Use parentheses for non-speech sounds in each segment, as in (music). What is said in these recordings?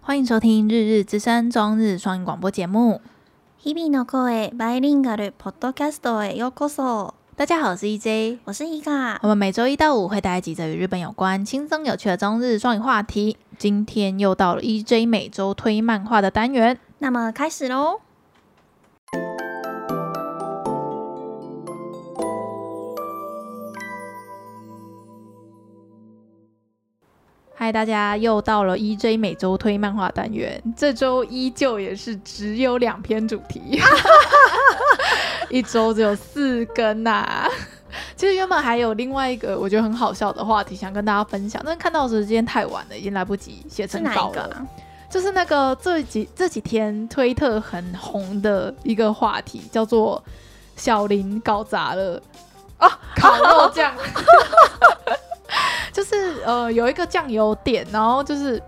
欢迎收听《日日之声》中日双语广播节目。日々の声バイリンガルポッドキャストへようこそ。大家好，我是 EJ，我是伊卡。我们每周一到五会带来几则与日本有关、轻松有趣的中日双语话题。今天又到了 EJ 每周推漫画的单元，那么开始喽。 嗨，大家又到了 EJ 每周推漫画单元。这周依旧也是只有两篇主题，(laughs) (laughs) 一周只有四更呐、啊。(laughs) 其实原本还有另外一个我觉得很好笑的话题想跟大家分享，但是看到时间太晚了，已经来不及写成稿了。啊、就是那个这几这几天推特很红的一个话题，叫做“小林搞砸了”啊，烤肉酱。就是呃，有一个酱油店，然后就是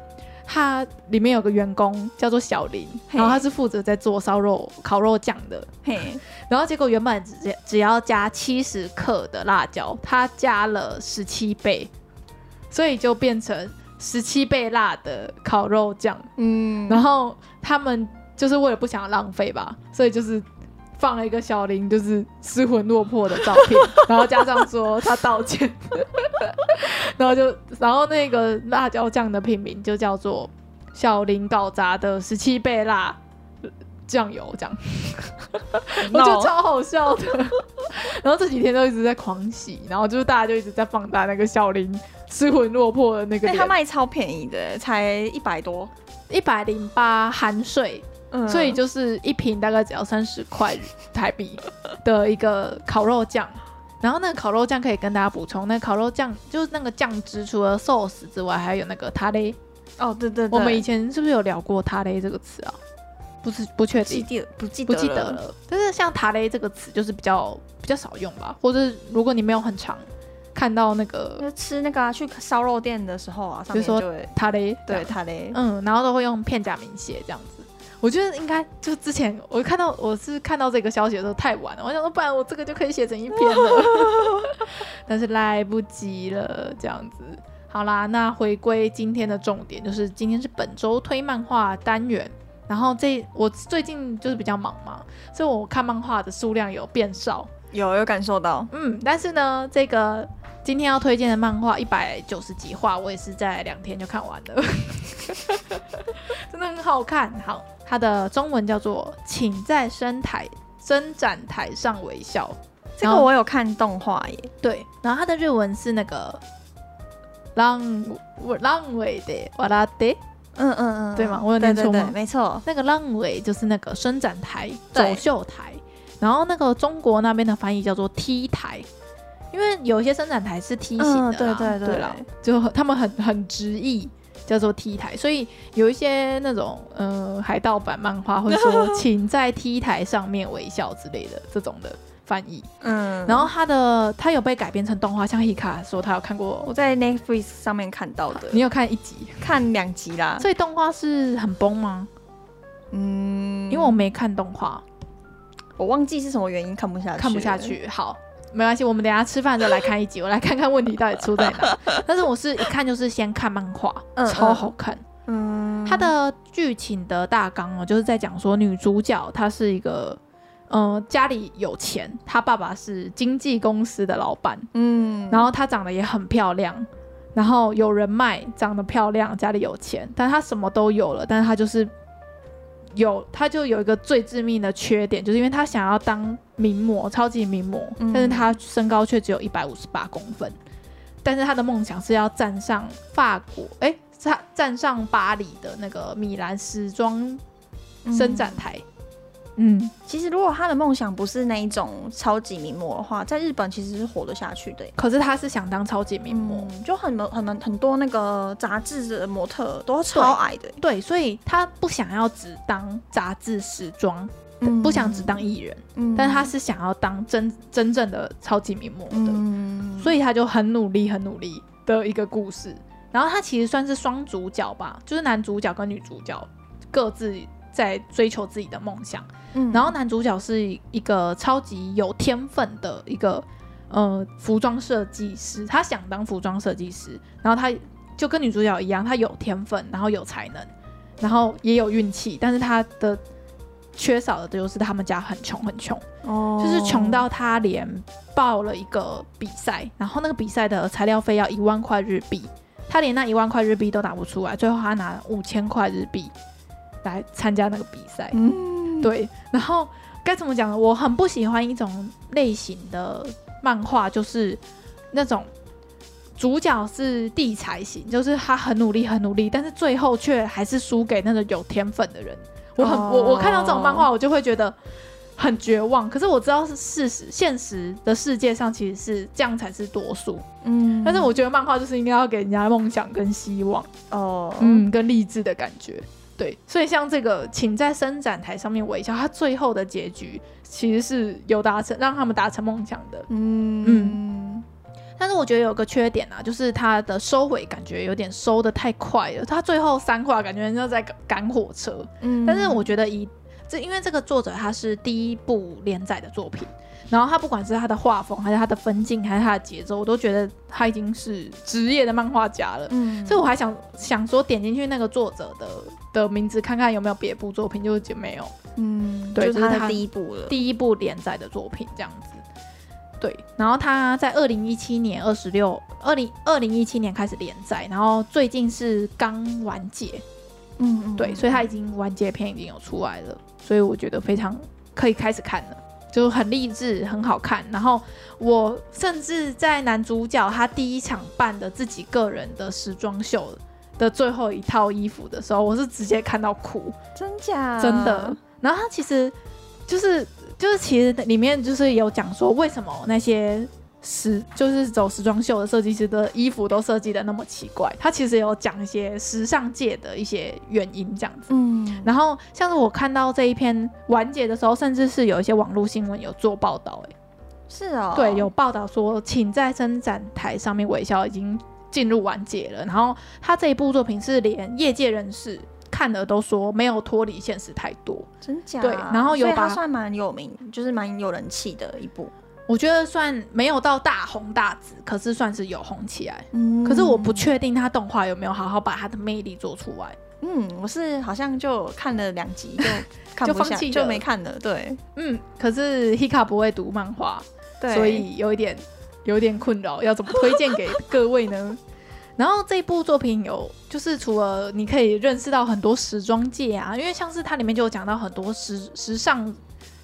它里面有个员工叫做小林，然后他是负责在做烧肉、烤肉酱的。嘿，然后结果原本只只要加七十克的辣椒，他加了十七倍，所以就变成十七倍辣的烤肉酱。嗯，然后他们就是为了不想浪费吧，所以就是。放了一个小林就是失魂落魄的照片，(laughs) 然后加上说他道歉，(laughs) 然后就然后那个辣椒酱的品名就叫做小林搞砸的十七倍辣酱油这样，我觉得超好笑的。(laughs) 然后这几天都一直在狂喜，然后就是大家就一直在放大那个小林失魂落魄的那个。他卖超便宜的，才一百多，一百零八含税。嗯、所以就是一瓶大概只要三十块台币的一个烤肉酱，然后那个烤肉酱可以跟大家补充，那个烤肉酱就是那个酱汁，除了 sauce 之外，还有那个塔雷。哦，对对对，我们以前是不是有聊过塔雷这个词啊？不是，不确定，不记不记得了。但是像塔雷这个词就是比较比较少用吧，或者如果你没有很长看到那个吃那个、啊、去烧肉店的时候啊，上面就会说塔雷，对塔雷，嗯，然后都会用片假名写这样子。我觉得应该就之前我看到我是看到这个消息的时候太晚了，我想说不然我这个就可以写成一篇了，(laughs) 但是来不及了，这样子。好啦，那回归今天的重点，就是今天是本周推漫画单元。然后这我最近就是比较忙嘛，所以我看漫画的数量有变少，有有感受到，嗯。但是呢，这个今天要推荐的漫画一百九十几话，我也是在两天就看完了，(laughs) 真的很好看。好。它的中文叫做“请在伸台伸展台上微笑”，这个我有看动画耶。对，然后它的日文是那个“浪浪尾的瓦拉德”，嗯嗯嗯，对吗？我有念错吗？没错，那个“浪尾”就是那个伸展台、走秀台，然后那个中国那边的翻译叫做 T 台，因为有一些伸展台是梯形的，对对对，对啦，就他们很很直译。叫做 T 台，所以有一些那种呃海盗版漫画会说，(laughs) 请在 T 台上面微笑之类的这种的翻译。嗯，然后他的他有被改编成动画，像 Hika 说他有看过，我在 Netflix 上面看到的。你有看一集？看两集啦。所以动画是很崩吗？嗯，因为我没看动画，我忘记是什么原因看不下去，看不下去。好。没关系，我们等下吃饭的时候来看一集，我来看看问题到底出在哪。(laughs) 但是我是一看就是先看漫画，嗯、超好看。嗯，它的剧情的大纲哦，就是在讲说女主角她是一个，呃，家里有钱，她爸爸是经纪公司的老板，嗯，然后她长得也很漂亮，然后有人脉，长得漂亮，家里有钱，但她什么都有了，但是她就是。有，他就有一个最致命的缺点，就是因为他想要当名模，超级名模，嗯、但是他身高却只有一百五十八公分，但是他的梦想是要站上法国，哎、欸，他站上巴黎的那个米兰时装伸展台。嗯嗯，其实如果他的梦想不是那一种超级名模的话，在日本其实是活得下去的。可是他是想当超级名模，嗯、就很很很很多那个杂志的模特都超矮的。对，所以他不想要只当杂志时装，嗯、不想只当艺人，嗯、但他是想要当真真正的超级名模的，嗯、所以他就很努力很努力的一个故事。然后他其实算是双主角吧，就是男主角跟女主角各自。在追求自己的梦想，嗯，然后男主角是一个超级有天分的一个呃服装设计师，他想当服装设计师，然后他就跟女主角一样，他有天分，然后有才能，然后也有运气，但是他的缺少的就是他们家很穷很穷，哦，就是穷到他连报了一个比赛，然后那个比赛的材料费要一万块日币，他连那一万块日币都拿不出来，最后他拿五千块日币来参加那个比赛。嗯，对，然后该怎么讲呢？我很不喜欢一种类型的漫画，就是那种。主角是地才型，就是他很努力，很努力，但是最后却还是输给那个有天分的人。我很、oh. 我我看到这种漫画，我就会觉得很绝望。可是我知道是事实，现实的世界上其实是这样才是多数。嗯，但是我觉得漫画就是应该要给人家梦想跟希望哦，oh. 嗯，跟励志的感觉。对，所以像这个，请在伸展台上面微笑，他最后的结局其实是有达成，让他们达成梦想的。嗯嗯。但是我觉得有个缺点啊，就是他的收尾感觉有点收的太快了。他最后三话感觉人家在赶火车。嗯，但是我觉得以这，因为这个作者他是第一部连载的作品，然后他不管是他的画风，还是他的分镜，还是他的节奏，我都觉得他已经是职业的漫画家了。嗯，所以我还想想说点进去那个作者的的名字看看有没有别部作品，就是没有。嗯，对，就是他的第一部了，第一部连载的作品这样子。对，然后他在二零一七年二十六，二零二零一七年开始连载，然后最近是刚完结，嗯，嗯，对，所以他已经完结篇已经有出来了，所以我觉得非常可以开始看了，就很励志，很好看。然后我甚至在男主角他第一场办的自己个人的时装秀的最后一套衣服的时候，我是直接看到哭，真假？真的。然后他其实就是。就是其实里面就是有讲说，为什么那些时就是走时装秀的设计师的衣服都设计的那么奇怪？他其实有讲一些时尚界的一些原因这样子。嗯，然后像是我看到这一篇完结的时候，甚至是有一些网络新闻有做报道，哎，是哦，对，有报道说，请在伸展台上面微笑已经进入完结了。然后他这一部作品是连业界人士。看了都说没有脱离现实太多，真假？对，然后有把它算蛮有名，就是蛮有人气的一部。我觉得算没有到大红大紫，可是算是有红起来。嗯，可是我不确定他动画有没有好好把他的魅力做出来。嗯，我是好像就看了两集就 (laughs) 看不下就放弃，就没看了。对，嗯，可是 Hika 不会读漫画，对，所以有一点有点困扰，要怎么推荐给各位呢？(laughs) 然后这部作品有，就是除了你可以认识到很多时装界啊，因为像是它里面就有讲到很多时时尚、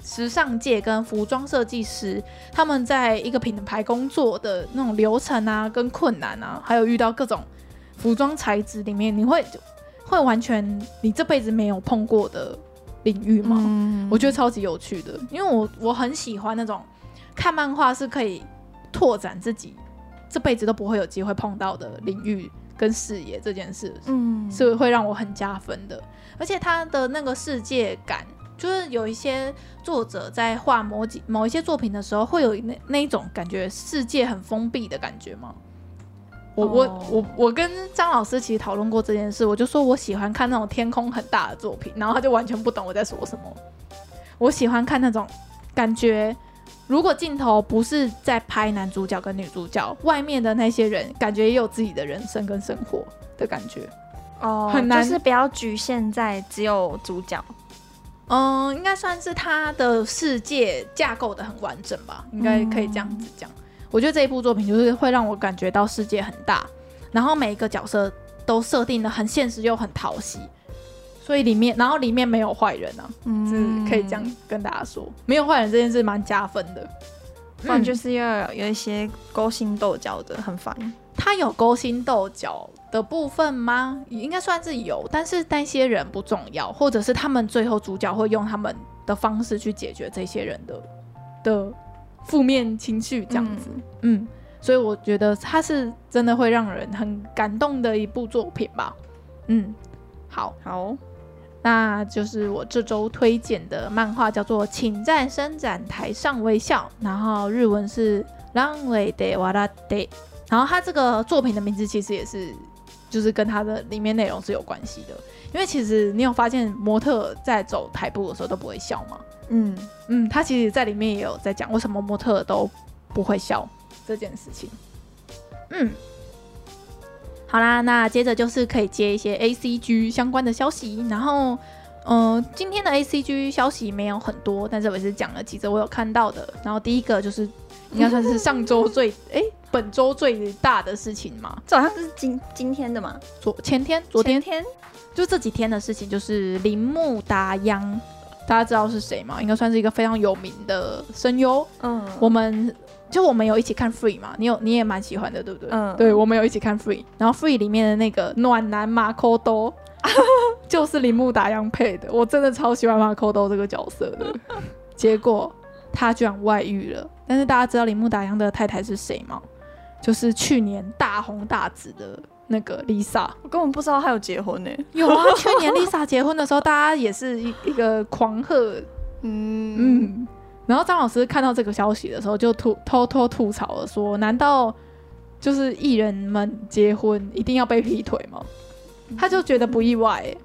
时尚界跟服装设计师他们在一个品牌工作的那种流程啊，跟困难啊，还有遇到各种服装材质里面，你会会完全你这辈子没有碰过的领域吗？嗯，我觉得超级有趣的，因为我我很喜欢那种看漫画是可以拓展自己。这辈子都不会有机会碰到的领域跟视野这件事，嗯，是会让我很加分的。而且他的那个世界感，就是有一些作者在画某几某一些作品的时候，会有那那一种感觉，世界很封闭的感觉吗？我我我我跟张老师其实讨论过这件事，我就说我喜欢看那种天空很大的作品，然后他就完全不懂我在说什么。我喜欢看那种感觉。如果镜头不是在拍男主角跟女主角，外面的那些人感觉也有自己的人生跟生活的感觉哦，很难，就是不要局限在只有主角。嗯，应该算是他的世界架构的很完整吧，应该可以这样子讲。嗯，我觉得这一部作品就是会让我感觉到世界很大，然后每一个角色都设定的很现实又很讨喜。所以里面，然后里面没有坏人啊，嗯，可以这样跟大家说，没有坏人这件事蛮加分的。不然就是要有一些勾心斗角的，很烦。他有勾心斗角的部分吗？应该算是有，但是那些人不重要，或者是他们最后主角会用他们的方式去解决这些人的的负面情绪，这样子嗯。嗯，所以我觉得他是真的会让人很感动的一部作品吧。嗯，好，好。那就是我这周推荐的漫画，叫做《请在伸展台上微笑》，然后日文是「ランウェイで笑って」。然后它这个作品的名字其实也是，就是跟它的里面内容是有关系的。因为其实你有发现模特在走台步的时候都不会笑吗？嗯嗯，他其实在里面也有在讲为什么模特都不会笑这件事情。嗯。 好啦，那接着就是可以接一些 A C G 相关的消息，然后，嗯、呃，今天的 A C G 消息没有很多，但是我也是讲了几则我有看到的。然后第一个就是应该算是上周最哎、欸、本周最大的事情嘛，这好像是今今天的嘛，昨前天昨天天就这几天的事情，就是铃木达央，大家知道是谁吗？应该算是一个非常有名的声优。嗯，我们。就我们有一起看 Free 嘛，你有你也蛮喜欢的，对不对？嗯，对，我们有一起看 Free，然后 Free 里面的那个暖男马可多，就是铃木达央配的，我真的超喜欢马可多这个角色的。(laughs) 结果他居然外遇了，但是大家知道铃木达央的太太是谁吗？就是去年大红大紫的那个 Lisa，我根本不知道他有结婚呢。有啊，去年 Lisa 结婚的时候，大家也是一一个狂贺，(laughs) 嗯嗯。然后张老师看到这个消息的时候，就吐偷偷吐槽了，说：“难道就是艺人们结婚一定要被劈腿吗？”他就觉得不意外，欸，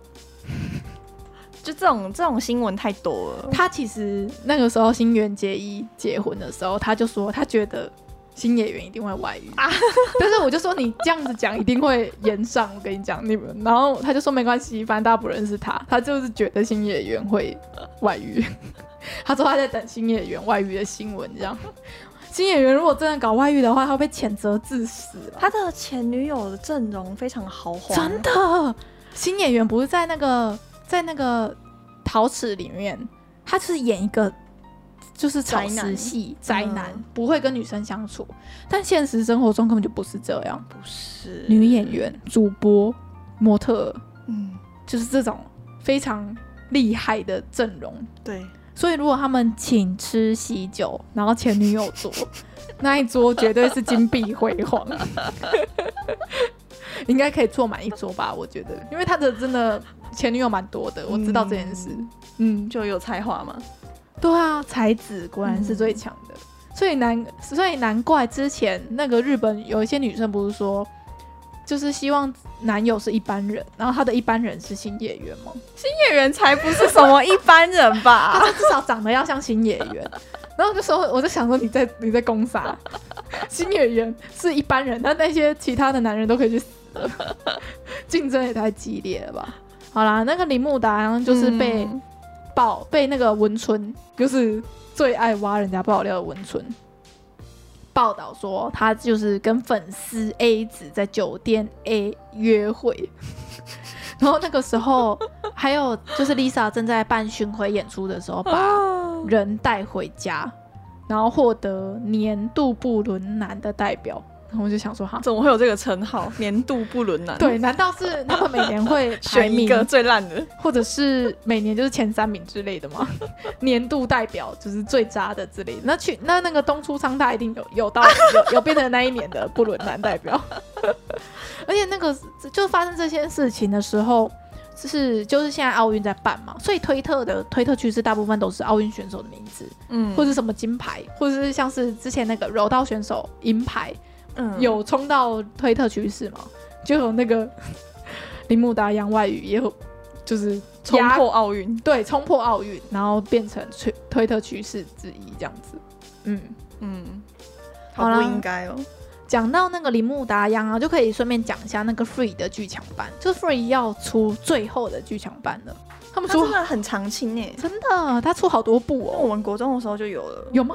(laughs) 就这种这种新闻太多了。他其实那个时候新垣结衣结婚的时候，他就说他觉得新演员一定会外遇啊，(laughs) 但是我就说你这样子讲一定会延上，我跟你讲你们。然后他就说没关系，反正大家不认识他，他就是觉得新演员会外遇。(laughs) 他说他在等新演员外遇的新闻，这样。新演员如果真的搞外遇的话，他会被谴责致死。他的前女友的阵容非常豪华，真的。新演员不是在那个在那个陶瓷里面，他是演一个就是草食系宅男，不会跟女生相处。但现实生活中根本就不是这样，不是女演员、主播、模特，嗯，就是这种非常厉害的阵容，对。所以，如果他们请吃喜酒，然后前女友桌 (laughs) 那一桌绝对是金碧辉煌，(laughs) 应该可以坐满一桌吧？我觉得，因为他的真的前女友蛮多的，我知道这件事。嗯，就有才华嘛。对啊，才子果然是最强的。嗯、所以难，所以难怪之前那个日本有一些女生不是说。就是希望男友是一般人，然后他的一般人是新演员吗？新演员才不是什么一般人吧？(laughs) 他至少长得要像新演员。然后就说，我就想说你在你在攻杀新演员是一般人，那那些其他的男人都可以去死了，竞争也太激烈了吧？好啦，那个铃木达央就是被爆、嗯、被那个文春，就是最爱挖人家爆料的文春。报道说，他就是跟粉丝 A 子在酒店 A 约会，(laughs) 然后那个时候还有就是 Lisa 正在办巡回演出的时候，把人带回家，然后获得年度不伦男的代表。我就想说，哈，怎么会有这个称号？年度不伦男？(laughs) 对，难道是他们每年会 (laughs) 选一个最烂的，或者是每年就是前三名之类的吗？(laughs) 年度代表就是最渣的之类的。那去那那个东出昌大一定有有到有有变成那一年的不伦男代表。而且那个就发生这些事情的时候，就是就是现在奥运在办嘛，所以推特的推特趋势大部分都是奥运选手的名字，嗯，或者什么金牌，或者是像是之前那个柔道选手银牌。嗯，有冲到推特趋势吗？就有那个 (laughs) 铃木达央外语，也有就是冲破奥运，对，冲破奥运，然后变成推推特趋势之一这样子。嗯嗯，好不应该哦。讲到那个铃木达央啊，就可以顺便讲一下那个 Free 的剧场版，就是 Free 要出最后的剧场版了。他们出的很长青诶，真的，他出好多部哦。我们国中的时候就有了，有吗？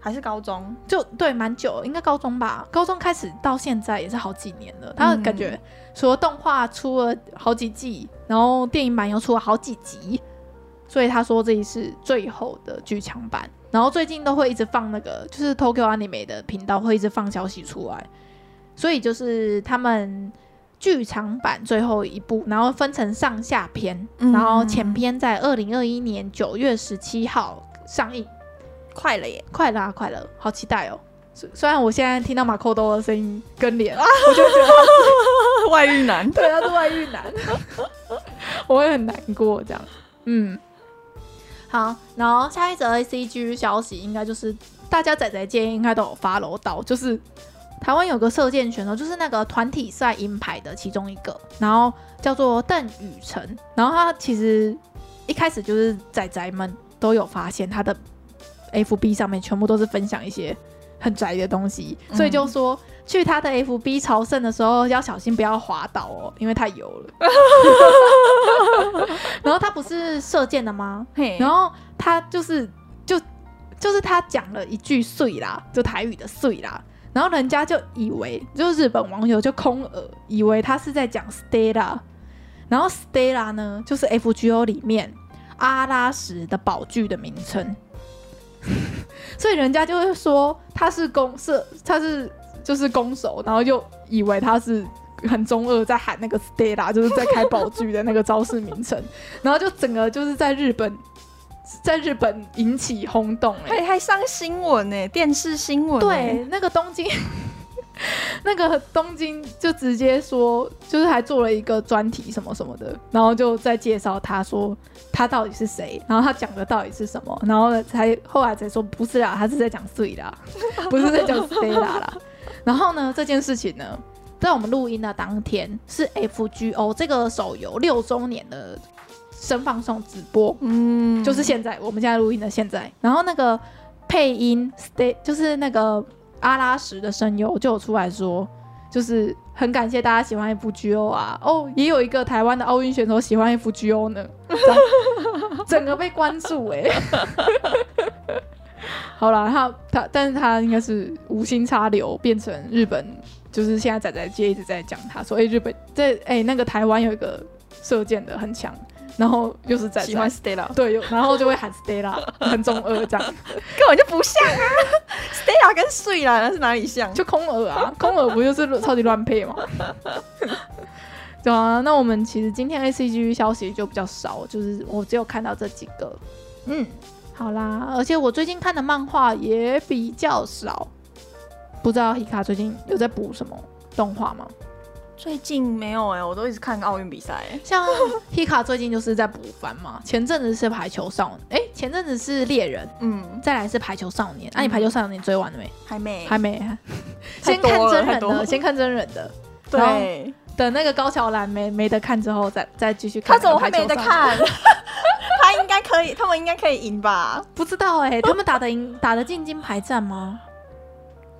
还是高中，就对，蛮久，应该高中吧。高中开始到现在也是好几年了。他感觉除了动画出了好几季，然后电影版又出了好几集，所以他说这一是最后的剧场版。然后最近都会一直放那个，就是 Tokyo Anime 的频道会一直放消息出来，所以就是他们剧场版最后一部，然后分成上下篇，然后前篇在二零二一年九月十七号上映。快了耶！快了啊，快了，好期待哦！虽然我现在听到马扣多的声音跟脸，啊、(laughs) 我就觉得他是外遇男，对，他是外遇男，(laughs) 我会很难过这样。嗯，好，然后下一则 ACG 消息应该就是大家仔仔界应该都有 follow 到，就是台湾有个射箭选手，就是那个团体赛银牌的其中一个，然后叫做邓宇辰，然后他其实一开始就是仔仔们都有发现他的。FB 上面全部都是分享一些很宅的东西，嗯、所以就说去他的 FB 朝圣的时候要小心不要滑倒哦，因为太油了。(laughs) 然后他不是射箭的吗？然后他就是就就是他讲了一句“碎啦”，就台语的“碎啦”，然后人家就以为，就日本网友就空耳，以为他是在讲 Stella。然后 Stella 呢，就是 FGO 里面阿拉什的宝具的名称，(laughs) 所以人家就会说他是攻是他是就是攻守，然后就以为他是很中二在喊那个 Stella，就是在开宝具的那个招式名称，(laughs) 然后就整个就是在日本在日本引起轰动，欸，还还上新闻呢，欸，电视新闻，欸，对，那个东京。(laughs) 那个东京就直接说，就是还做了一个专题什么什么的，然后就在介绍他说他到底是谁，然后他讲的到底是什么，然后呢才后来才说不是啦，他是在讲碎啦，(laughs) 不是在讲 Stella 啦。然后呢这件事情呢，在我们录音的当天是 FGO 这个手游六周年的声放送直播，嗯，就是现在我们现在录音的现在，然后那个配音 Stay 就是那个。阿拉什的声优就有出来说，就是很感谢大家喜欢 FGO 啊，哦，也有一个台湾的奥运选手喜欢 FGO 呢，整个被关注哎、(laughs) 好了，他他，但是他应该是无心插柳，变成日本，就是现在仔仔界一直在讲他说，哎、日本在哎、那个台湾有一个射箭的很强。然后又是在喜欢 Stella，对，然后就会喊 Stella，很中二这样，根本就不像啊，Stella 跟睡啦，那是哪里像？就空耳啊，空耳不就是超级乱配吗？(laughs) 对啊，那我们其实今天 ACG 消息就比较少，就是我只有看到这几个。嗯，好啦，而且我最近看的漫画也比较少，不知道 Hika 最近有在补什么动画吗？最近没有哎、欸，我都一直看奥运比赛。像 Hika 最近就是在补番嘛，前阵子是排球少年，哎、欸，前阵子是猎人，嗯，再来是排球少年。那、嗯啊、你排球少年追完了没？还没，还没。(laughs) 先看真人的，先看真人的。对，等那个高桥兰没没得看之后再，再再继续看。他怎么会没得看？(laughs) 他应该可以，他们应该可以赢吧？不知道哎、欸，他们打得赢，打得进金牌战吗？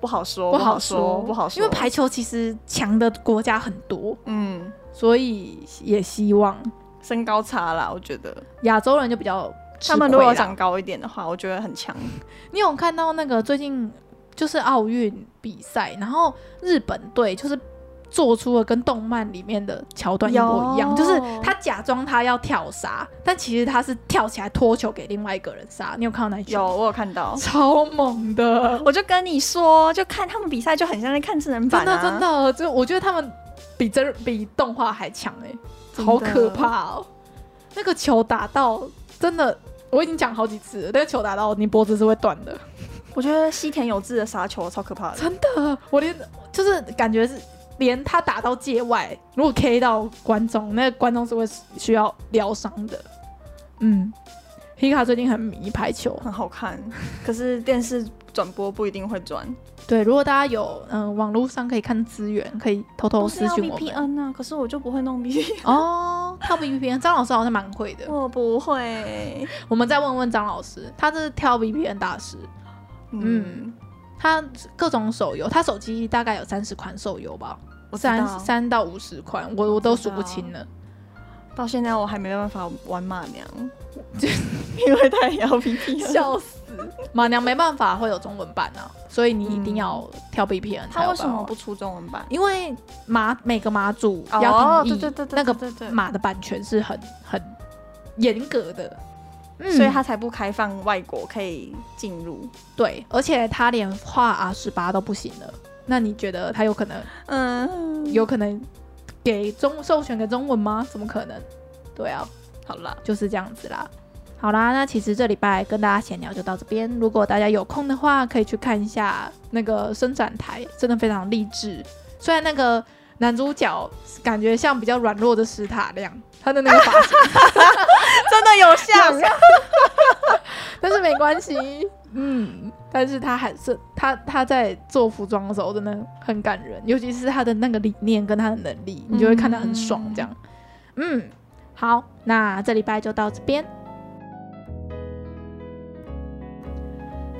不好说，不好说，不好说。因为排球其实强的国家很多，嗯，所以也希望身高差啦。我觉得亚洲人就比较，他们如果长高一点的话，我觉得很强。你有看到那个最近就是奥运比赛，然后日本队就是。做出了跟动漫里面的桥段一模一样，就是他假装他要跳杀，但其实他是跳起来脱球给另外一个人杀。你有看到那一集？有，我有看到，超猛的！我就跟你说，就看他们比赛就很像在看真人版，啊，真的真的，就我觉得他们比真比动画还强哎，欸，好可怕哦，喔！那个球打到真的，我已经讲好几次了，那个球打到你脖子是会断的。我觉得西田有志的杀球超可怕的，真的，我连就是感觉是。连他打到界外，如果 K 到观众，那个观众是会需要疗伤的。嗯，Hika 最近很迷排球，很好看，可是电视转播不一定会转。对，如果大家有嗯、呃、网络上可以看资源，可以偷偷私讯我。VPN 啊，可是我就不会弄 VPN 哦。跳 VPN，张老师好像蛮会的。(laughs) 我不会，我们再问问张老师，他是跳 VPN 大师。嗯，嗯他各种手游，他手机大概有三十款手游吧。三三到五十款，我我都数不清了。到现在我还没办法玩马娘，(laughs) 因为他也要 VPN，笑死！马娘没办法会有中文版啊，所以你一定要跳 VPN。他为什么不出中文版？因为马每个马主要同意，那个马的版权是很很严格的，所以他才不开放外国可以进入。对，而且他连画 R 十八都不行了。那你觉得他有可能，嗯，有可能给中授权给中文吗？怎么可能？对啊，好了，就是这样子啦。好啦，那其实这礼拜跟大家闲聊就到这边。如果大家有空的话，可以去看一下那个伸展台，真的非常励志。虽然那个男主角感觉像比较软弱的史塔亮，他的那个发型 (laughs) (laughs) 真的有像，(laughs) 但是没关系，嗯。但是他还是他他在做服装的时候真的很感人，尤其是他的那个理念跟他的能力，你就会看他很爽。这样，嗯，嗯，好，那这礼拜就到这边。